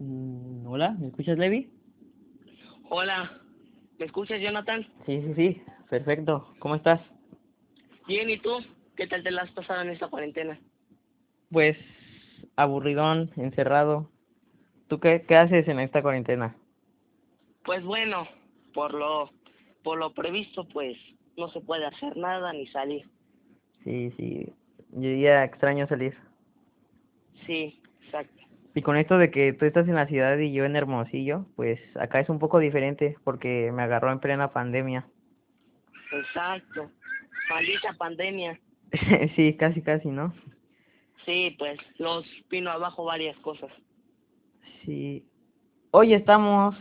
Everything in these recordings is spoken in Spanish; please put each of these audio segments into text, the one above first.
Mm, Hola, ¿me escuchas, Levi? Hola, ¿me escuchas, Jonathan? Sí, sí, sí, perfecto. ¿Cómo estás? Bien, ¿y tú? ¿Qué tal te la has pasado en esta cuarentena? Pues aburridón, encerrado. ¿Tú qué, qué haces en esta cuarentena? Pues bueno, por lo, por lo previsto, pues no se puede hacer nada ni salir. Sí, sí, yo ya extraño salir. Sí. Y con esto de que tú estás en la ciudad y yo en Hermosillo, pues acá es un poco diferente porque me agarró en plena pandemia. Exacto. Maldita pandemia. sí, casi, casi, ¿no? Sí, pues los vino abajo varias cosas. Sí. Hoy estamos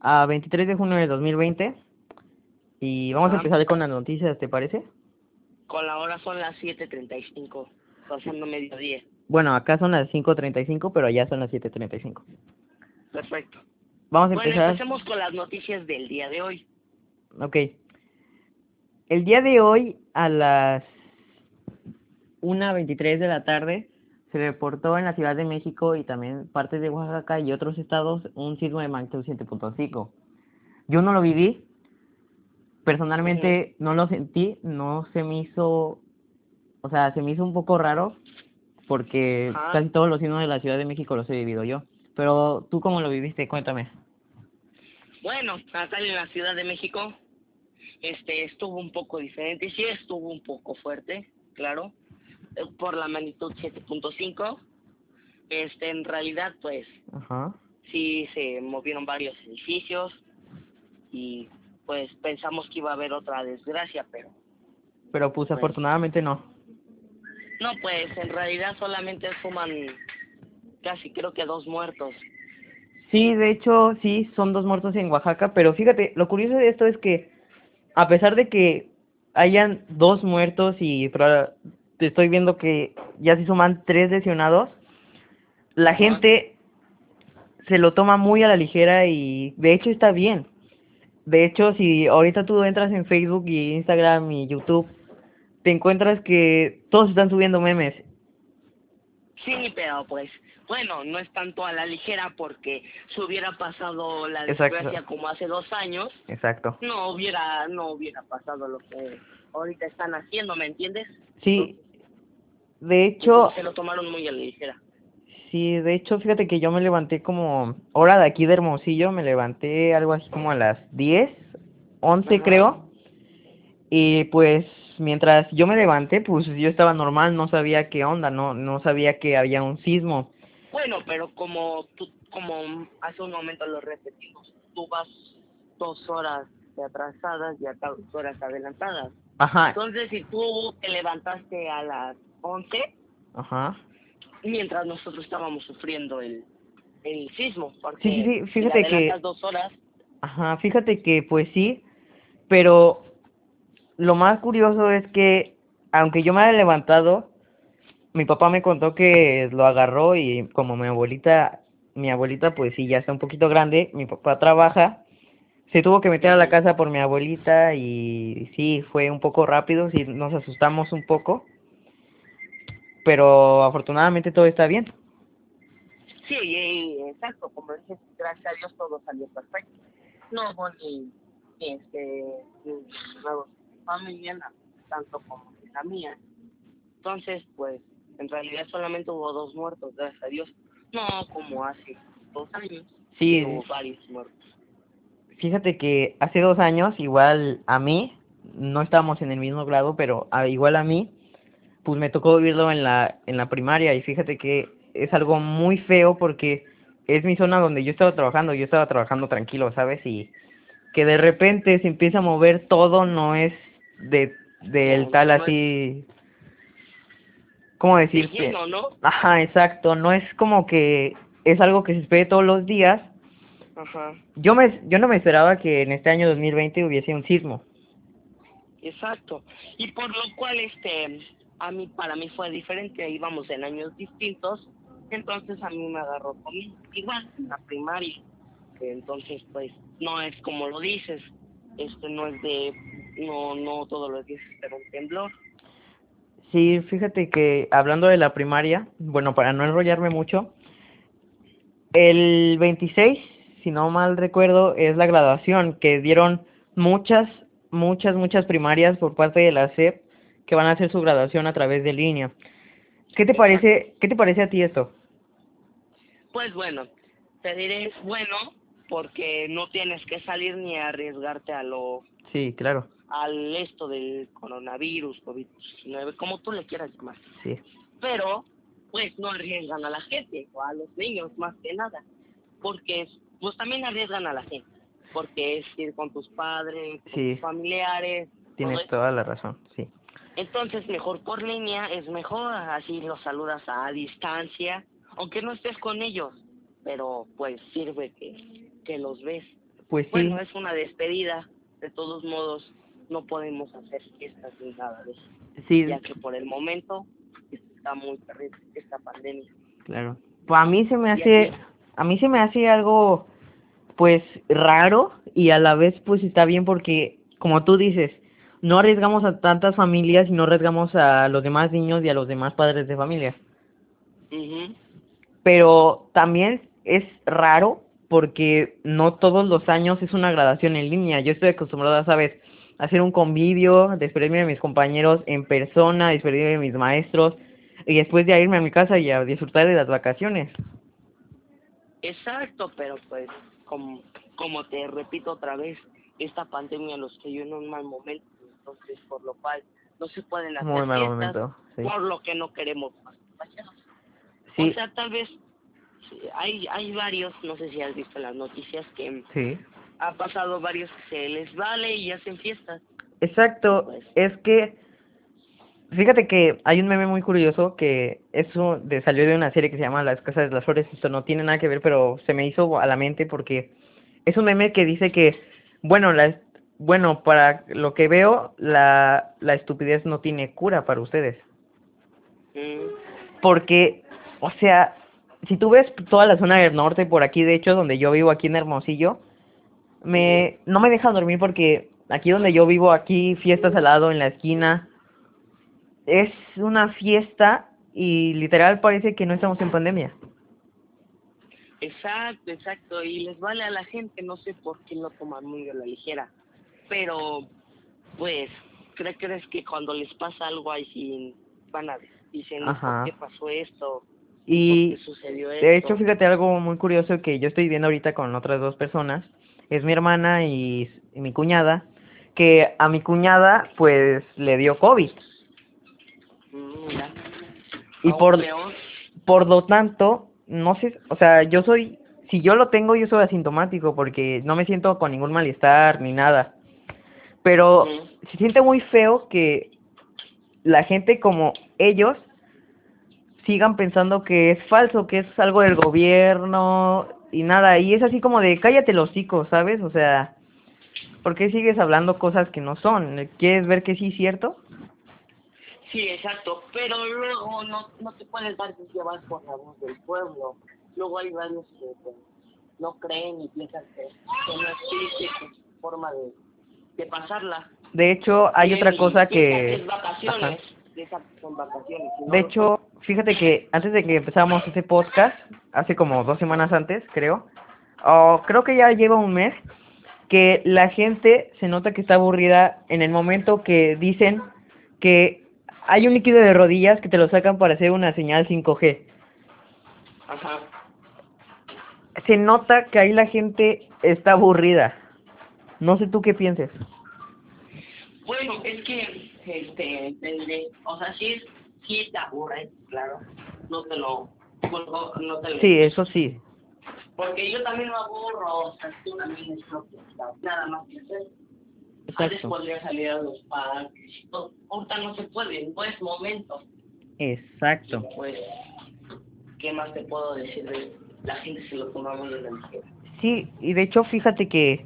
a 23 de junio de 2020 y vamos a empezar con las noticias, ¿te parece? Con la hora son las 7.35, pasando mediodía. Bueno, acá son las 5.35, pero allá son las 7.35. Perfecto. Vamos a Bueno, empezar. empecemos con las noticias del día de hoy. Ok. El día de hoy a las 1.23 de la tarde se reportó en la Ciudad de México y también partes de Oaxaca y otros estados un sismo de magnitud 7.5. Yo no lo viví, personalmente no lo sentí, no se me hizo, o sea, se me hizo un poco raro porque Ajá. casi todos los sismos de la Ciudad de México los he vivido yo. Pero tú cómo lo viviste, cuéntame. Bueno, acá en la Ciudad de México, este, estuvo un poco diferente, sí estuvo un poco fuerte, claro, eh, por la magnitud 7.5. Este, en realidad, pues, Ajá. sí se movieron varios edificios y, pues, pensamos que iba a haber otra desgracia, pero Pero pues Pues- afortunadamente no. No, pues, en realidad solamente suman casi creo que dos muertos. Sí, de hecho, sí, son dos muertos en Oaxaca, pero fíjate, lo curioso de esto es que a pesar de que hayan dos muertos y te estoy viendo que ya se suman tres lesionados, la gente se lo toma muy a la ligera y de hecho está bien. De hecho, si ahorita tú entras en Facebook y Instagram y YouTube, te encuentras que todos están subiendo memes. Sí, pero pues, bueno, no es tanto a la ligera porque si hubiera pasado la Exacto. desgracia como hace dos años, Exacto. no hubiera, no hubiera pasado lo que ahorita están haciendo, ¿me entiendes? Sí, de hecho, Se lo tomaron muy a la ligera. Sí, de hecho, fíjate que yo me levanté como hora de aquí de Hermosillo, me levanté algo así como a las 10, 11 Ajá. creo. Y pues mientras yo me levanté, pues yo estaba normal, no sabía qué onda, no no sabía que había un sismo. Bueno, pero como tú, como hace un momento lo repetimos, tú vas dos horas de atrasadas y acá dos horas adelantadas. Ajá, Entonces, si tú te levantaste a las 11, ajá. mientras nosotros estábamos sufriendo el, el sismo, porque Sí, sí, sí, si fíjate que- dos horas, Ajá, fíjate que pues sí, pero lo más curioso es que aunque yo me haya levantado, mi papá me contó que lo agarró y como mi abuelita, mi abuelita pues sí ya está un poquito grande, mi papá trabaja, se tuvo que meter a la casa por mi abuelita y sí, fue un poco rápido, sí nos asustamos un poco, pero afortunadamente todo está bien. sí, exacto, como dices, gracias a Dios todo salió perfecto. No hubo este, familia, tanto como la mía. Entonces, pues, en realidad solamente hubo dos muertos, gracias a Dios. No como hace dos años, Sí, hubo varios muertos. Fíjate que hace dos años, igual a mí, no estábamos en el mismo grado, pero a- igual a mí, pues me tocó vivirlo en la, en la primaria y fíjate que es algo muy feo porque es mi zona donde yo estaba trabajando, yo estaba trabajando tranquilo, ¿sabes? Y que de repente se empieza a mover todo, no es de del tal así, ¿cómo De decirte? lleno, ¿no? Ajá, exacto, no es como que es algo que se espere todos los días, Ajá. yo me yo no me esperaba que en este año 2020 hubiese un sismo. Exacto. Y por lo cual, este, a mí, para mí fue diferente, íbamos en años distintos, entonces a mí me agarró con igual, en la primaria. Entonces, pues, no es como lo dices, este no es de, no, no todos los días espera un temblor. Sí, fíjate que hablando de la primaria, bueno, para no enrollarme mucho, el 26, si no mal recuerdo, es la graduación que dieron muchas, muchas, muchas primarias por parte de la SEP que van a hacer su graduación a través de línea. ¿Qué te parece, qué te parece a ti esto? Pues bueno, te diré es bueno porque no tienes que salir ni arriesgarte a lo Sí, claro. al esto del coronavirus, COVID-19, como tú le quieras llamar. Sí. Pero pues no arriesgan a la gente o a los niños más que nada, porque pues también arriesgan a la gente, porque es ir con tus padres, con Sí. tus familiares. Tienes toda la razón, sí. Entonces, mejor por línea es mejor, así los saludas a distancia, aunque no estés con ellos, pero pues sirve que, que los ves. Pues sí, Bueno, es una despedida, de todos modos no podemos hacer fiestas ni nada de eso, sí, ya que por el momento está muy terrible esta pandemia. claro. Pues a mí se me hace, a mí se me hace algo, pues, raro y a la vez, pues, está bien porque, como tú dices, no arriesgamos a tantas familias y no arriesgamos a los demás niños y a los demás padres de familia. Pero también es raro porque no todos los años es una graduación en línea. Yo estoy acostumbrada, ¿sabes? A hacer un convivio, despedirme de mis compañeros en persona, despedirme de mis maestros y después de irme a mi casa y a disfrutar de las vacaciones. Exacto, pero pues como, como te repito otra vez, esta pandemia los cayó en un mal momento, entonces por lo cual no se pueden hacer Muy mal fiestas, momento, sí. por lo que no queremos más. Sí, O sea, tal vez hay hay varios, no sé si has visto en las noticias que sí. ha pasado varios que se les vale y hacen fiestas. Exacto, Pues. es que fíjate que hay un meme muy curioso que eso de, salió de una serie que se llama Las Casas de las Flores, esto no tiene nada que ver, pero se me hizo a la mente porque es un meme que dice que, bueno, la, bueno, para lo que veo, la, la estupidez no tiene cura para ustedes. Mm, Porque, o sea, si tú ves toda la zona del norte por aquí, de hecho, donde yo vivo aquí en Hermosillo, me no me dejan dormir porque aquí donde yo vivo, aquí fiestas al lado en la esquina, es una fiesta y literal parece que no estamos en pandemia. Exacto, exacto, y les vale a la gente, no sé por qué lo toman muy a la ligera, pero pues, ¿cree- ¿crees que cuando les pasa algo ahí sí van a dicen por qué pasó esto? Y de hecho, fíjate algo muy curioso que yo estoy viendo ahorita con otras dos personas, es mi hermana y, y mi cuñada, que a mi cuñada pues le dio COVID. Mm, mira. Y Aún por, peor, por lo tanto, no sé, o sea, yo soy, si yo lo tengo, yo soy asintomático porque no me siento con ningún malestar ni nada. Pero se siente muy feo que la gente como ellos sigan pensando que es falso, que es algo del gobierno y nada. Y es así como de cállate los hocico, ¿sabes? O sea, ¿por qué sigues hablando cosas que no son? ¿Quieres ver que sí es cierto? Sí, exacto, pero luego no, no te puedes dar llevar por la voz del pueblo. Luego hay varios que pues, no creen y piensan que, que no existe forma de, de pasarla. De hecho, hay otra cosa que... es vacaciones, son vacaciones. no De hecho, fíjate que antes de que empezáramos ese podcast, hace como dos semanas antes, creo, o creo que ya lleva un mes, que la gente se nota que está aburrida en el momento que dicen que hay un líquido de rodillas que te lo sacan para hacer una señal 5G. son. Ajá. Se nota que ahí la gente está aburrida. No sé tú qué pienses. Bueno, es que, este, depende, o sea, sí, es- sí te aburre, claro, no te lo, no, no te lo Sí, eso sí. Porque yo también me aburro, o sea, tú también es lo que está, nada más que hacer. Antes Exacto. podría salir a los parques y todo. Ahorita no se puede, no es momento. Exacto. Pues, ¿qué más te puedo decir de la gente se lo toma muy a la ligera? Sí, y de hecho fíjate que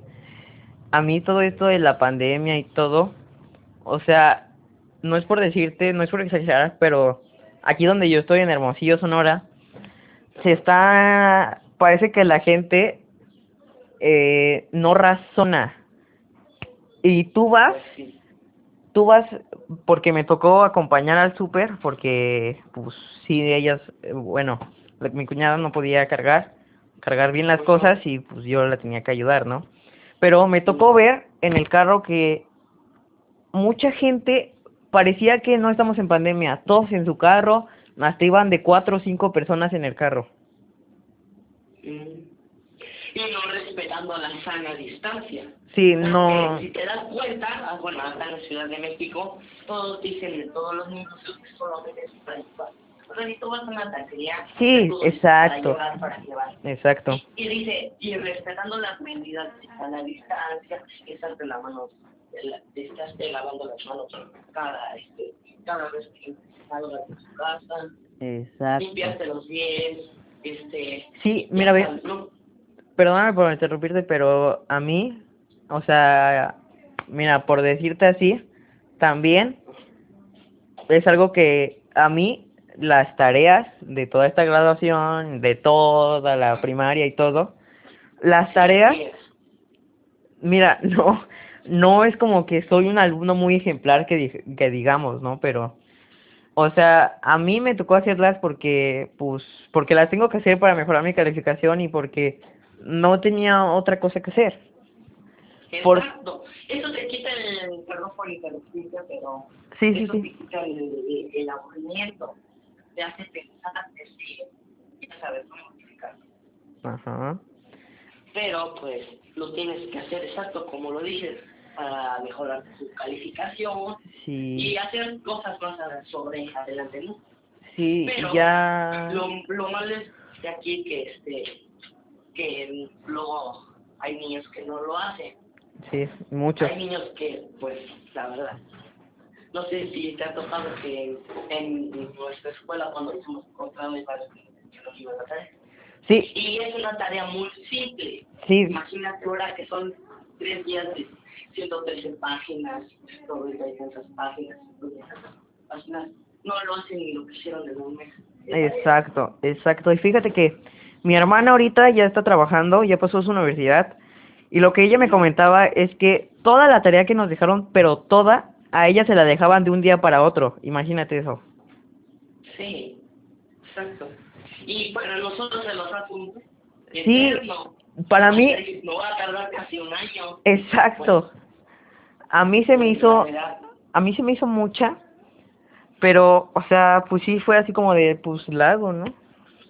a mí todo esto de la pandemia y todo, o sea, no es por decirte, no es por exagerar, pero aquí donde yo estoy en Hermosillo, Sonora, se está, parece que la gente eh, no razona. Y tú vas, tú vas, porque me tocó acompañar al súper, porque pues sí, ellas, bueno, mi cuñada no podía cargar, cargar bien las cosas y pues yo la tenía que ayudar, ¿no? Pero me tocó ver en el carro que mucha gente parecía que no estamos en pandemia, todos en su carro, hasta iban de cuatro o cinco personas en el carro. Mm. Y no respetando la sana distancia. Sí, no, Si te das cuenta, ah, bueno, acá en la Ciudad de México, todos dicen de todos los negocios que solamente es para tú vas a una taquería, Sí, exacto. Para llevar, para llevar. exacto. Y dice, y respetando las medidas a la distancia, estás de la mano, te estás te lavando las manos cada, este, cada vez que salgas de tu casa, Exacto. limpiártelos bien, este... Sí, mira, ve, ¿no? perdóname por interrumpirte, pero a mí, o sea, mira, por decirte así, también es algo que a mí las tareas de toda esta graduación, de toda la primaria y todo, las tareas, mira, no, no es como que soy un alumno muy ejemplar que, di- que digamos, ¿no? Pero, o sea, a mí me tocó hacerlas porque, pues, porque las tengo que hacer para mejorar mi calificación y porque no tenía otra cosa que hacer. Por- Exacto. Eso te quita el, perdón por interrumpirte, pero Sí, sí, eso sí. te quita el, el, el aburrimiento. Te hace pensar, decir, ya sabes cómo explicar. Ajá. Pero, pues, lo tienes que hacer exacto como lo dices, para mejorar tu calificación Sí, y hacer cosas más sobre adelante, ¿no? sí, pero ya. Lo, lo malo es de aquí que, este, que luego hay niños que no lo hacen. Sí, muchos. Hay niños que, pues, la verdad, no sé si te ha tocado que en nuestra escuela cuando hicimos que que nos iban a hacer. Sí, Y es una tarea muy simple. sí, Imagínate ahora que son tres días de 113 páginas, todo y tantas páginas, páginas. No lo hacen ni lo que hicieron en un mes. exacto, exacto. Y fíjate que mi hermana ahorita ya está trabajando, ya pasó su universidad, y lo que ella me comentaba es que toda la tarea que nos dejaron, pero toda, a ella se la dejaban de un día para otro. Imagínate eso. Sí, exacto. Y para nosotros se los hace un Sí, eterno. para mí, No va a tardar casi un año. exacto. A mí se me hizo, a mí se me hizo mucha, pero, o sea, pues sí fue así como de, pues, lago, ¿no?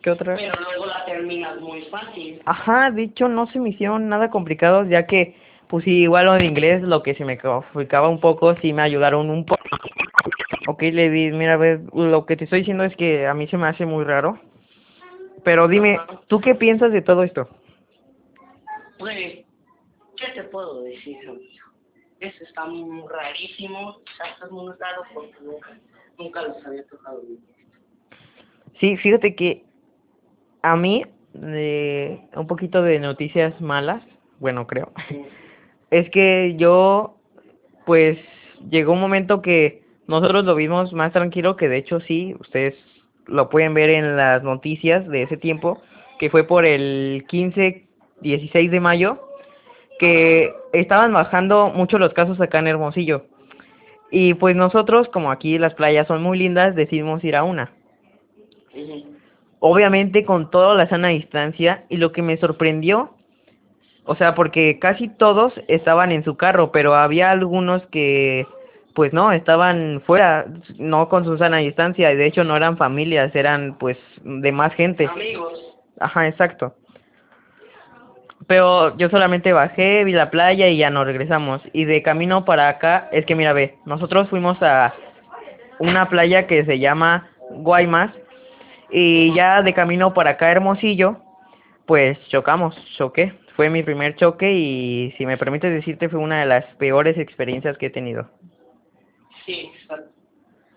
¿Qué otra? Pero luego la terminas muy fácil. Ajá, de hecho no se me hicieron nada complicados, ya que, pues sí, igual de inglés, lo que se me complicaba un poco, sí me ayudaron un poco. Ok, Levi, mira, a ver, lo que te estoy diciendo es que a mí se me hace muy raro. Pero dime, ¿tú qué piensas de todo esto? Pues, ¿qué te puedo decir, Eso está muy rarísimo, está muy raro porque nunca, nunca los había tocado. Sí, fíjate que a mí, de un poquito de noticias malas, bueno, creo, es que yo, pues, llegó un momento que nosotros lo vimos más tranquilo, que de hecho sí, ustedes lo pueden ver en las noticias de ese tiempo, que fue por el 15, 16 de mayo, que estaban bajando mucho los casos acá en Hermosillo. Y pues nosotros, como aquí las playas son muy lindas, decidimos ir a una obviamente con toda la sana distancia y lo que me sorprendió, o sea, porque casi todos estaban en su carro, pero había algunos que pues no, estaban fuera, no con su sana distancia, y de hecho no eran familias, eran pues de más gente. Amigos, Ajá, exacto. Pero yo solamente bajé, vi la playa y ya nos regresamos. Y de camino para acá, es que mira, ve, nosotros fuimos a una playa que se llama Guaymas y ya de camino para acá Hermosillo, pues chocamos, choqué. Fue mi primer choque y si me permites decirte fue una de las peores experiencias que he tenido. sí.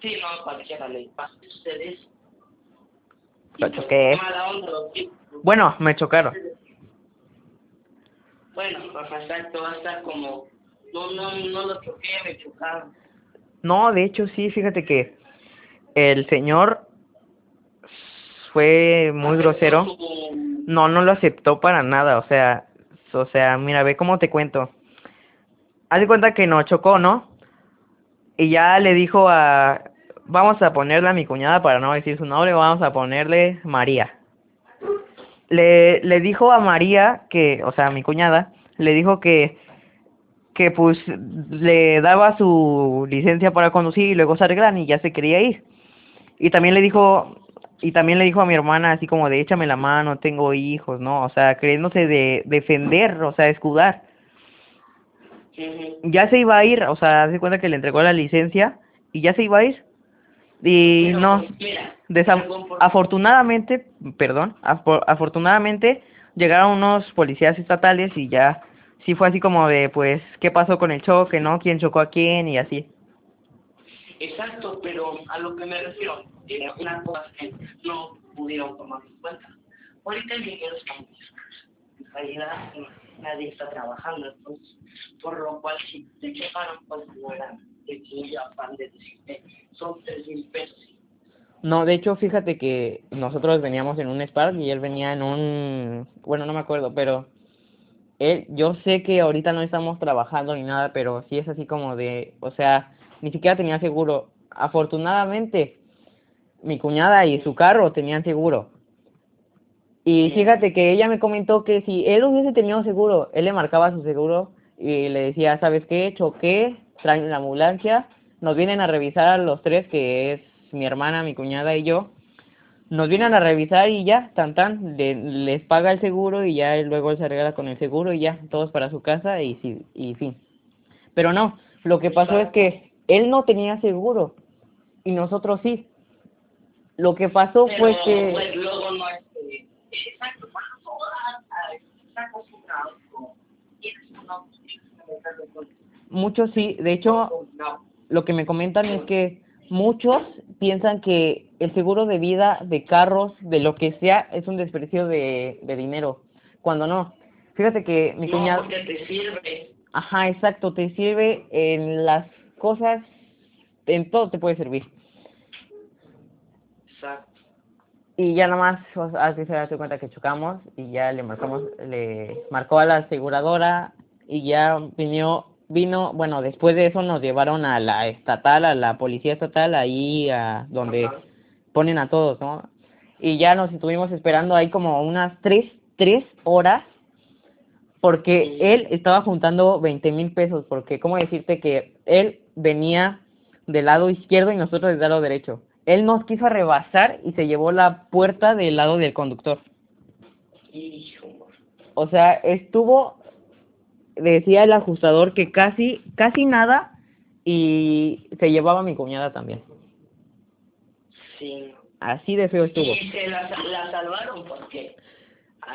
Sí, no, cualquiera le pasa a ustedes. Lo choqué. Mala onda. Bueno, me chocaron. Bueno, pues exacto, va a estar como, no, no, no lo choqué, me chocaron. No, de hecho sí, fíjate que el señor fue muy grosero. No, no lo aceptó para nada, o sea, o sea, mira, ve cómo te cuento. Haz de cuenta que no chocó, ¿no? Y ya le dijo a, vamos a ponerle a mi cuñada para no decir su nombre, vamos a ponerle María. Le, le dijo a María que, o sea, mi cuñada, le dijo que, que pues le daba su licencia para conducir y luego se arreglan y ya se quería ir. Y también le dijo, y también le dijo a mi hermana así como de échame la mano, tengo hijos, ¿no? O sea, creyéndose de defender, o sea, escudar. Ya se iba a ir, o sea, hace cuenta que le entregó la licencia y ya se iba a ir. Y no, afortunadamente, perdón, afortunadamente llegaron unos policías estatales y ya sí fue así como de, pues, ¿qué pasó con el choque, no? ¿Quién chocó a quién? Y así. Exacto, pero a lo que me refiero, eh, una cosa que no pudieron tomar en cuenta. Ahorita el dinero está muy En realidad, nadie está trabajando, entonces, por lo cual, si te chocaron, pues no eran de que afán de decirte, son tres mil pesos. No, de hecho, fíjate que nosotros veníamos en un Spark y él venía en un, bueno, no me acuerdo, pero él, yo sé que ahorita no estamos trabajando ni nada, pero sí es así como de, o sea, ni siquiera tenía seguro. Afortunadamente, mi cuñada y su carro tenían seguro. Y fíjate que ella me comentó que si él hubiese tenido seguro, él le marcaba su seguro y le decía, ¿sabes qué? Choqué, traen la ambulancia, nos vienen a revisar a los tres, que es mi hermana, mi cuñada y yo. Nos vienen a revisar y ya, tan tan, les paga el seguro y ya luego él se arregla con el seguro y ya, todos para su casa y, sí, y fin. Pero no, lo que pasó es que él no tenía seguro y nosotros sí. Lo que pasó fue que... Pues, luego no es, exacto, Muchos sí, de hecho, lo que me comentan es que muchos piensan que el seguro de vida, de carros, de lo que sea, es un desprecio de, de dinero, cuando no. Fíjate que mi cuñado... te sirve. Ajá, exacto, te sirve en las cosas, en todo te puede servir. Exacto. Y ya nomás, así se da cuenta que chocamos y ya le marcamos, le marcó a la aseguradora y ya vino, vino, bueno, después de eso nos llevaron a la estatal, a la policía estatal, ahí a donde ponen a todos, ¿no? Y ya nos estuvimos esperando ahí como unas tres, tres horas porque él estaba juntando veinte mil pesos, porque, ¿cómo decirte que él venía del lado izquierdo y nosotros del lado derecho? Él nos quiso rebasar y se llevó la puerta del lado del conductor. O sea, estuvo, decía el ajustador que casi, casi nada y se llevaba a mi cuñada también. Sí. Así de feo estuvo. Y se la, la salvaron porque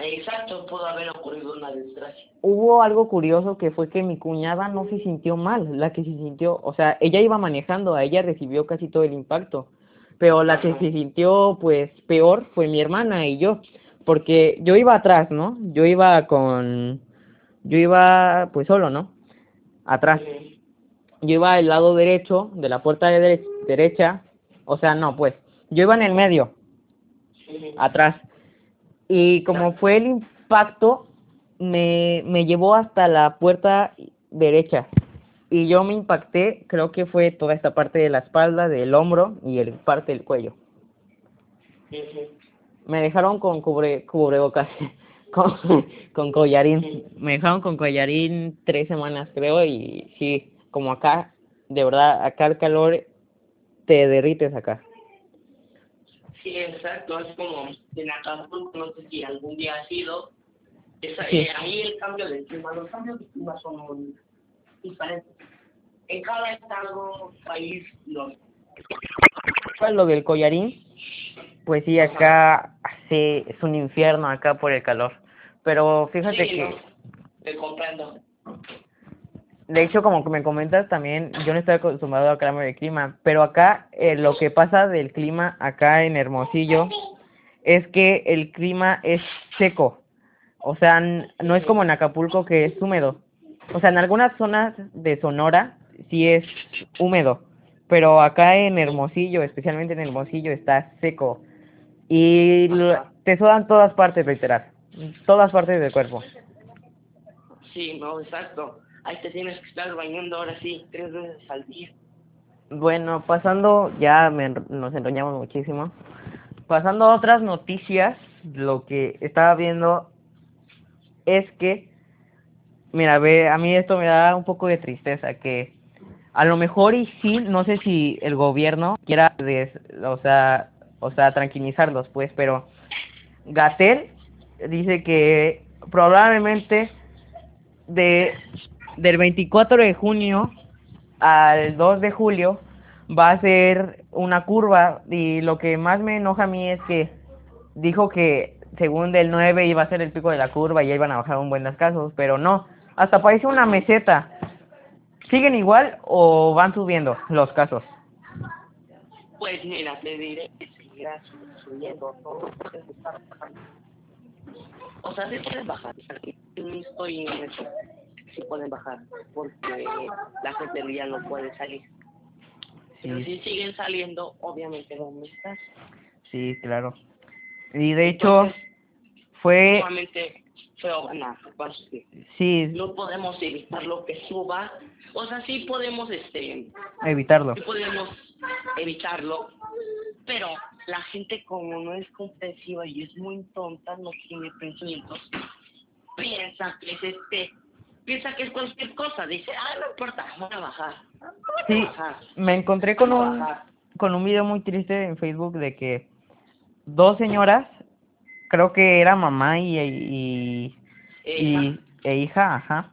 Exacto, pudo haber ocurrido una desgracia. Hubo algo curioso que fue que mi cuñada no se sintió mal, la que se sintió, o sea, ella iba manejando, a ella recibió casi todo el impacto, pero la que se sintió pues peor fue mi hermana y yo, porque yo iba atrás, ¿no? Yo iba con, yo iba pues solo, ¿no? Atrás. Yo iba al lado derecho de la puerta de derecha, o sea, no, pues, yo iba en el medio, atrás y como fue el impacto, me, me llevó hasta la puerta derecha y yo me impacté, creo que fue toda esta parte de la espalda, del hombro y el parte del cuello. Me dejaron con cubre, cubrebocas, con, con collarín. Me dejaron con collarín tres semanas, creo, y sí, como acá, de verdad, acá el calor te derrites acá. Sí, exacto, es como en Acapulco, no sé si algún día ha sido, eh, ahí el cambio de clima, los cambios de clima son muy diferentes. En cada estado, país, los... Lo del collarín, pues sí, acá sí, es un infierno acá por el calor, pero fíjate que... No, te comprendo. De hecho, como que me comentas también, yo no estoy acostumbrado al cambio de clima, pero acá eh, lo que pasa del clima acá en Hermosillo es que el clima es seco. O sea, no es como en Acapulco que es húmedo. O sea, en algunas zonas de Sonora sí es húmedo, pero acá en Hermosillo, especialmente en Hermosillo, está seco. Y te sudan todas partes, literal. Todas partes del cuerpo. Sí, no, exacto ahí te tienes que estar bañando ahora sí, tres veces al día. Bueno, pasando, ya me, nos enroñamos muchísimo. Pasando a otras noticias, lo que estaba viendo es que, mira, ve, a mí esto me da un poco de tristeza, que a lo mejor y sí, no sé si el gobierno quiera, des, o sea, o sea, tranquilizarlos, pues, pero Gatel dice que probablemente de del 24 de junio al 2 de julio va a ser una curva y lo que más me enoja a mí es que dijo que según del 9 iba a ser el pico de la curva y ahí iban a bajar un buen casos, pero no, hasta parece una meseta. ¿Siguen igual o van subiendo los casos? Pues mira, te diré que seguirá subiendo. O sea, sí pueden bajar. No estoy en eso. Sí pueden bajar. Porque la gente ya no puede salir. Pero si siguen saliendo, obviamente ¿dónde estás? Sí, claro. Y de hecho, fue... Nuevamente fue nada, sí. No podemos evitar lo que suba. O sea, sí podemos este evitarlo. Sí podemos evitarlo. Pero la gente como no es comprensiva y es muy tonta, no tiene pensamientos, piensa que es este piensa que es cualquier cosa, dice, ah, no importa, voy a bajar. Sí, me encontré con un, con un video muy triste en Facebook de que dos señoras, creo que era mamá y, y, y e hija, ajá,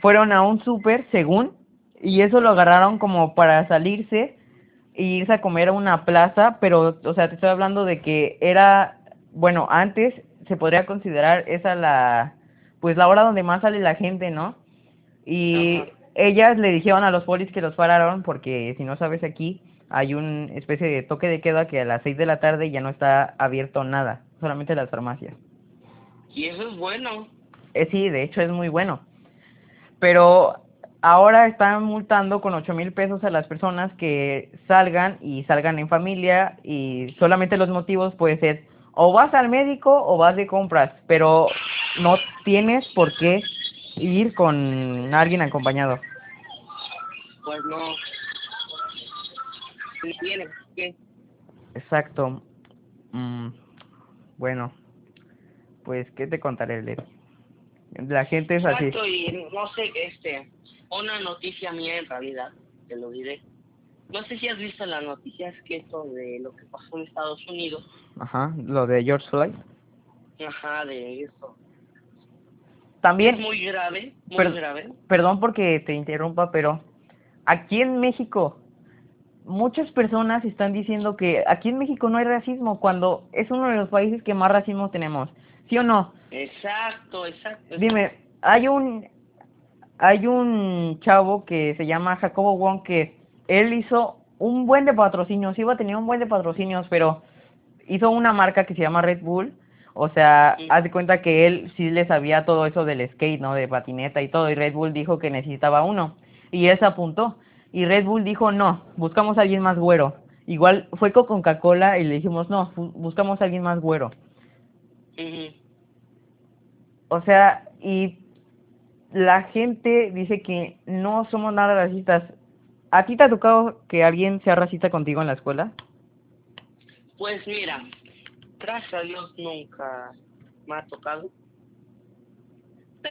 fueron a un súper, según, y eso lo agarraron como para salirse e irse a comer a una plaza, pero, o sea, te estoy hablando de que era, bueno, antes se podría considerar esa la pues la hora donde más sale la gente, ¿no? Y ellas le dijeron a los polis que los pararon porque si no sabes aquí hay una especie de toque de queda que a las seis de la tarde ya no está abierto nada, solamente las farmacias. Y eso es bueno. Eh, sí, de hecho es muy bueno. Pero ahora están multando con ocho mil pesos a las personas que salgan y salgan en familia y solamente los motivos puede ser o vas al médico o vas de compras, pero no tienes por qué ir con alguien acompañado. Pues no. Ni tienes que. Exacto. Mm, bueno, pues, ¿qué te contaré, Leti? La gente es así. Exacto, y no sé, este, una noticia mía en realidad, te lo diré. No sé si has visto las noticias que esto de lo que pasó en Estados Unidos. Ajá, lo de George Floyd. Ajá, de eso. También. Es muy grave, muy grave. Perdón porque te interrumpa, pero aquí en México muchas personas están diciendo que aquí en México no hay racismo cuando es uno de los países que más racismo tenemos. ¿Sí o no? Exacto, exacto. Dime, hay un hay un chavo que se llama Jacobo Wong que él hizo un buen de patrocinios, iba a tener un buen de patrocinios, pero hizo una marca que se llama Red Bull, o sea, haz de cuenta que él sí le sabía todo eso del skate, ¿no? De patineta y todo, y Red Bull dijo que necesitaba uno, y él se apuntó, y Red Bull dijo, no, buscamos a alguien más güero. Igual fue con Coca-Cola y le dijimos, no, buscamos a alguien más güero. O sea, y la gente dice que no somos nada racistas. ¿A ti te ha tocado que alguien sea racista contigo en la escuela? Pues mira, gracias a Dios nunca me ha tocado.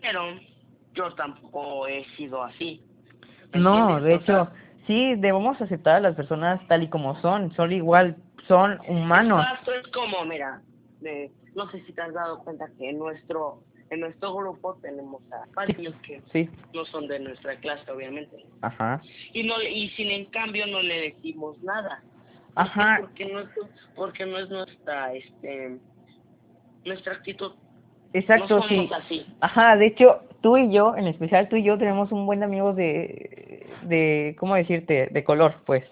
Pero yo tampoco he sido así. No, de hecho, sí, debemos aceptar a las personas tal y como son. Son igual, son humanos. Esto es como, mira, de, no sé si te has dado cuenta que nuestro en nuestro grupo tenemos a varios que no son de nuestra clase, obviamente. Ajá. Y no y sin en cambio no le decimos nada. Ajá. Porque no es, porque no es nuestra este nuestra actitud. Exacto, no sí. Así. Ajá, de hecho, tú y yo, en especial tú y yo tenemos un buen amigo de de ¿cómo decirte? de color, pues.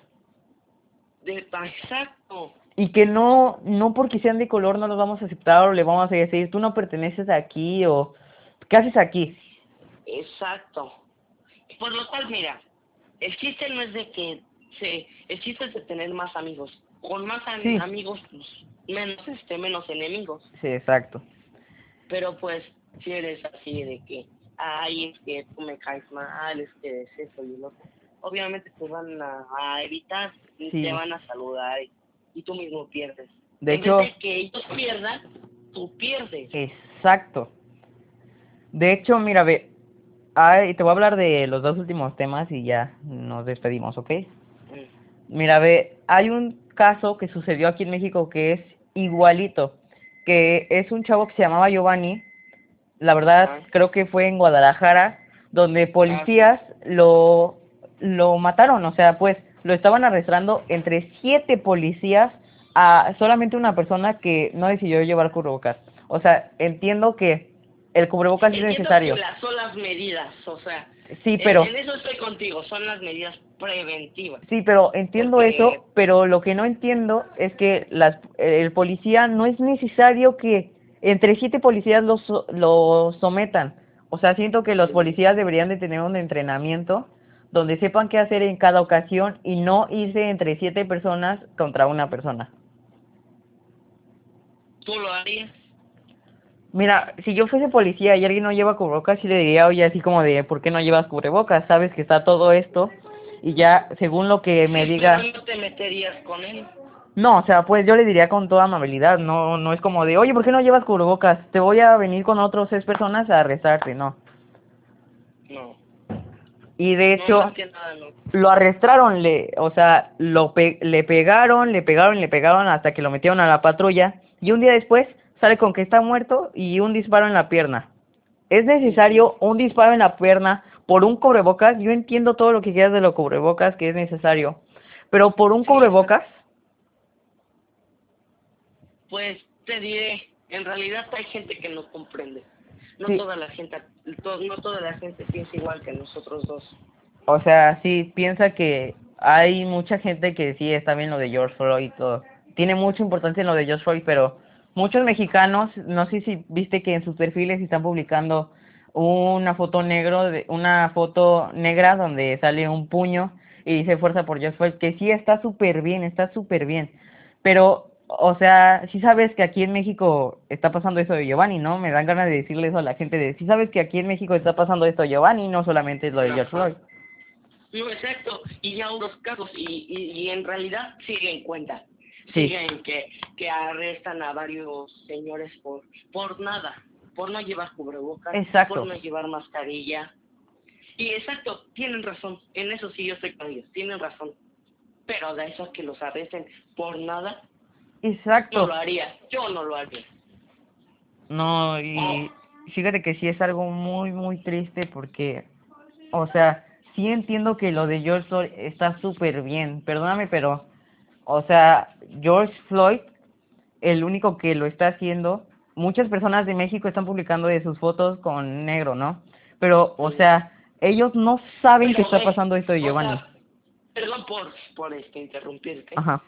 De exacto y que no no porque sean de color no los vamos a aceptar o le vamos a decir tú no perteneces aquí o qué haces aquí exacto. Por lo cual mira el chiste no es de que se el chiste es de tener más amigos. Con más amigos pues menos este menos enemigos. Sí exacto. Pero pues si eres así de que ay es que tú me caes mal es que es eso y lo obviamente te van a, evitar y te van a saludar y tú mismo pierdes. De hecho, que ellos pierdan, tú pierdes. Exacto. De hecho, mira, ve, ay, te voy a hablar de los dos últimos temas y ya nos despedimos, ¿ok? Mm. Mira, ve, hay un caso que sucedió aquí en México que es igualito, que es un chavo que se llamaba Giovanni, la verdad Ajá. creo que fue en Guadalajara, donde policías lo, lo mataron, o sea, pues lo estaban arrestando entre siete policías a solamente una persona que no decidió llevar cubrebocas. O sea, entiendo que el cubrebocas es necesario. que las son las medidas, o sea, Sí, pero en, eso estoy contigo, son las medidas preventivas. sí, pero entiendo Porque- eso, pero lo que no entiendo es que las el policía no es necesario que entre siete policías lo so- lo sometan. O sea, siento que los policías deberían de tener un entrenamiento donde sepan qué hacer en cada ocasión y no irse entre siete personas contra una persona. ¿Tú lo harías? Mira, si yo fuese policía y alguien no lleva cubrebocas, sí le diría, oye, así como de, ¿por qué no llevas cubrebocas? Sabes que está todo esto y ya, según lo que me diga... no te meterías con él. No, o sea, pues yo le diría con toda amabilidad, no no es como de, oye, ¿por qué no llevas cubrebocas? Te voy a venir con otros seis personas a arrestarte, no. No. Y de hecho, no. lo arrestaron, le, o sea, lo pe le pegaron, le pegaron, le pegaron hasta que lo metieron a la patrulla y un día después sale con que está muerto y un disparo en la pierna. ¿Es necesario un disparo en la pierna por un cubrebocas? Yo entiendo todo lo que quieras de los cubrebocas que es necesario, pero por un Sí, cubrebocas, Pues te diré, en realidad hay gente que no comprende. No Sí. toda la gente, to- no toda la gente piensa igual que nosotros dos. o sea, sí piensa que hay mucha gente que sí está bien lo de George Floyd y todo. Tiene mucha importancia en lo de George Floyd, pero muchos mexicanos, no sé si viste que en sus perfiles están publicando una foto negro, de, una foto negra donde sale un puño y dice fuerza por George Floyd, que sí está súper bien, está súper bien. Pero, o sea, sí sabes que aquí en México está pasando eso de Giovanni, ¿no? Me dan ganas de decirle eso a la gente de, sí sabes que aquí en México está pasando esto de Giovanni, no solamente es lo de George. Floyd. No, exacto. Y ya otros casos, y, y, y en realidad siguen cuenta. Sí. Siguen que, que arrestan a varios señores por, por nada, por no llevar cubrebocas, Exacto. por no llevar mascarilla. Y exacto, tienen razón, en eso sí yo estoy con ellos, tienen razón. Pero de eso que los arresten por nada, no Exacto. lo haría, yo no lo haría. No, y fíjate que sí es algo muy, muy triste porque, o sea, sí entiendo que lo de George Floyd está súper bien, perdóname, pero, o sea, George Floyd, el único que lo está haciendo, muchas personas de México están publicando de sus fotos con negro, ¿no? Pero, o sea, ellos no saben que Pero, está eh, pasando esto de o Giovanni. sea, perdón por, por este, interrumpirte. Ajá.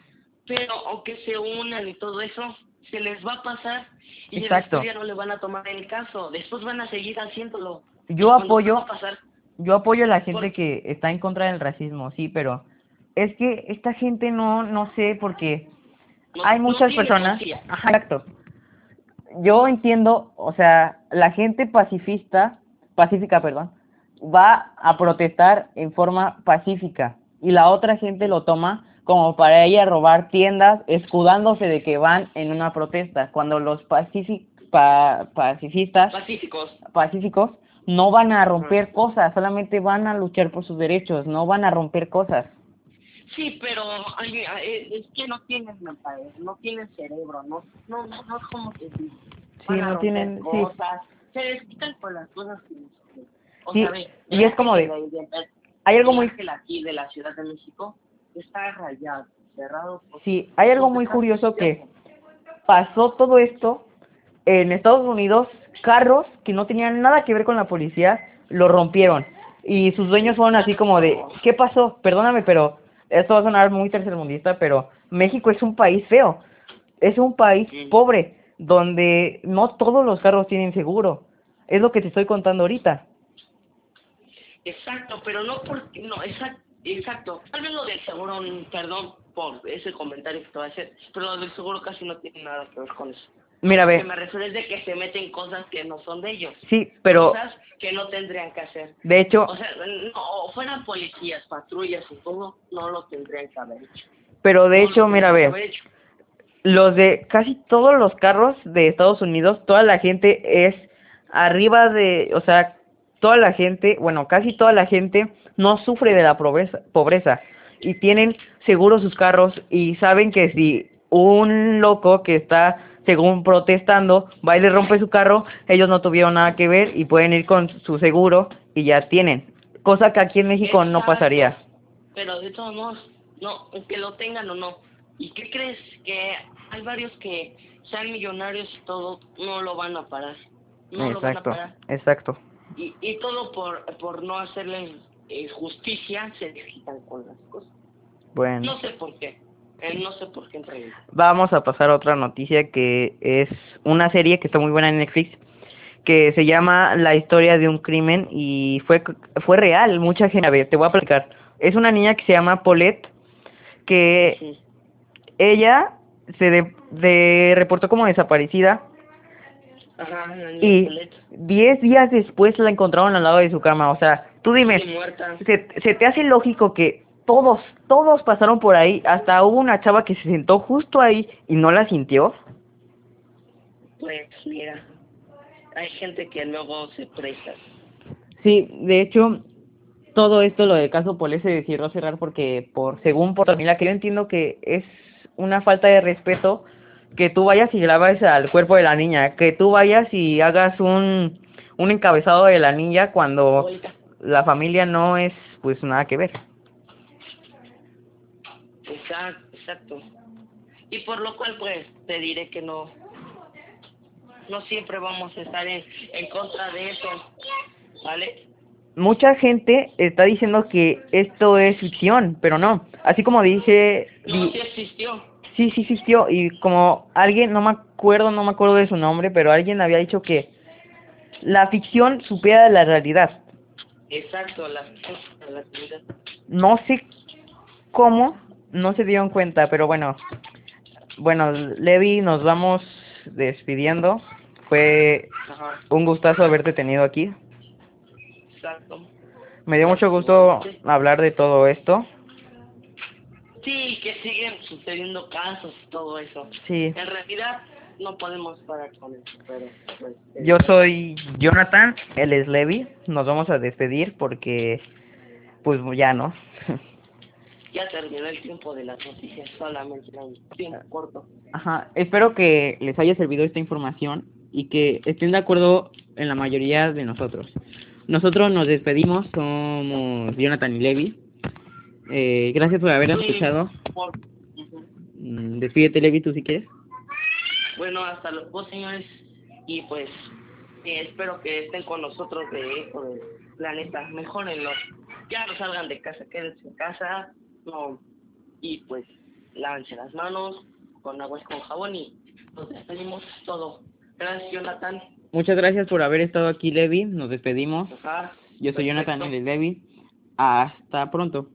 Pero aunque se unan y todo eso, se les va a pasar y Exacto. ya no le van a tomar el caso. Después van a seguir haciéndolo. Yo apoyo, a pasar, yo apoyo a la gente Por- que está en contra del racismo, sí, pero es que esta gente no, no sé, porque no- hay muchas personas, ajá, exacto. Yo entiendo, o sea, la gente pacifista, pacífica, perdón, va a protestar en forma pacífica y la otra gente lo toma como para ella robar tiendas, escudándose de que van en una protesta, cuando los pacifi- pa- pacifistas Pacíficos. pacíficos no van a romper cosas, solamente van a luchar por sus derechos, no van a romper cosas. Sí, pero ay, ay, es que no tienen no tienen cerebro, no, no, no, no es como que sí. Sí, no tienen, sí. cosas, se les quitan con las cosas que o Sí, sea, y es como de- de- Hay algo muy, ángel aquí de la Ciudad de México está rayado, cerrado. sí, hay algo muy curioso que pasó todo esto en Estados Unidos, carros que no tenían nada que ver con la policía lo rompieron y sus dueños fueron así como de, ¿qué pasó? Perdóname, pero esto va a sonar muy tercermundista, pero México es un país feo, es un país Sí. pobre donde no todos los carros tienen seguro. Es lo que te estoy contando ahorita. Exacto, pero no porque, no, exacto, exacto. Tal vez lo del seguro, mm, perdón por ese comentario que te voy a hacer, pero lo del seguro casi no tiene nada que ver con eso. Mira, Lo que ve, me refiero es de que se meten cosas que no son de ellos, sí, pero cosas que no tendrían que hacer. de hecho, O sea, no, o fueran policías, patrullas y todo, no lo tendrían que haber hecho. pero de No hecho, mira, ve, los de casi todos los carros de Estados Unidos, toda la gente es arriba de, o sea, toda la gente, bueno, casi toda la gente no sufre de la pobreza, pobreza y tienen seguros sus carros y saben que si un loco que está según protestando va y le rompe su carro, ellos no tuvieron nada que ver y pueden ir con su seguro y ya tienen, cosa que aquí en México no pasaría. Pero de todos modos, no, que lo tengan o no. ¿Y qué crees? Que hay varios que sean millonarios y todo, no lo van a parar. No exacto, lo van a parar. exacto. Y, y todo por, por no hacerle eh, justicia, se desquitan con las cosas. Bueno. No sé por qué. Eh, no sé por qué en realidad. Vamos a pasar a otra noticia que es una serie que está muy buena en Netflix que se llama La historia de un crimen y fue fue real, mucha gente, a ver, te voy a platicar. Es una niña que se llama Paulette que Sí. ella se de, de reportó como desaparecida Ajá, la y Paulette, 10 días después la encontraron al lado de su cama, o sea, tú dime, sí. ¿se, se te hace lógico que todos, todos pasaron por ahí, hasta hubo una chava que se sentó justo ahí y no la sintió? Pues mira, hay gente que luego se presta. Sí, de hecho, todo esto, lo del caso Polé se decidió cerrar porque, por según por Mira, que yo entiendo que es una falta de respeto que tú vayas y grabes al cuerpo de la niña, que tú vayas y hagas un, un encabezado de la niña cuando la familia no es, pues, nada que ver. Exacto, exacto. Y por lo cual, pues, te diré que no, no siempre vamos a estar en, en contra de eso, ¿vale? Mucha gente está diciendo que esto es ficción, pero no. Así como dije, No, di- sí existió. Sí, sí existió y como alguien, no me acuerdo, no me acuerdo de su nombre, pero alguien había dicho que la ficción supera la realidad. Exacto, la, la actividad. No sé cómo, no se dieron cuenta, pero bueno. Bueno, Levi, nos vamos despidiendo. Fue Ajá, un gustazo haberte tenido aquí. exacto. Me dio mucho gusto hablar de todo esto. Sí, que siguen sucediendo casos y todo eso. Sí, En realidad, no podemos parar con eso, pero pues... eh, yo soy Jonathan, él es Levi. Nos vamos a despedir porque, pues ya no. Ya terminó el tiempo de las noticias, solamente un tiempo corto. Ajá, espero que les haya servido esta información y que estén de acuerdo en la mayoría de nosotros. Nosotros nos despedimos, somos Jonathan y Levi. Eh, gracias por haber escuchado. por-. Mm, Despídete, Levi, tú si quieres. Bueno, hasta luego, señores. Y pues, eh, espero que estén con nosotros de Eco del Planeta. Mejórenlo. Ya no salgan de casa, quédense en casa. No. Y pues, lávense las manos con agua y con jabón y nos despedimos todo. Gracias, Jonathan. Muchas gracias por haber estado aquí, Levi. Nos despedimos. Ajá. Yo soy Jonathan y Levi. Hasta pronto.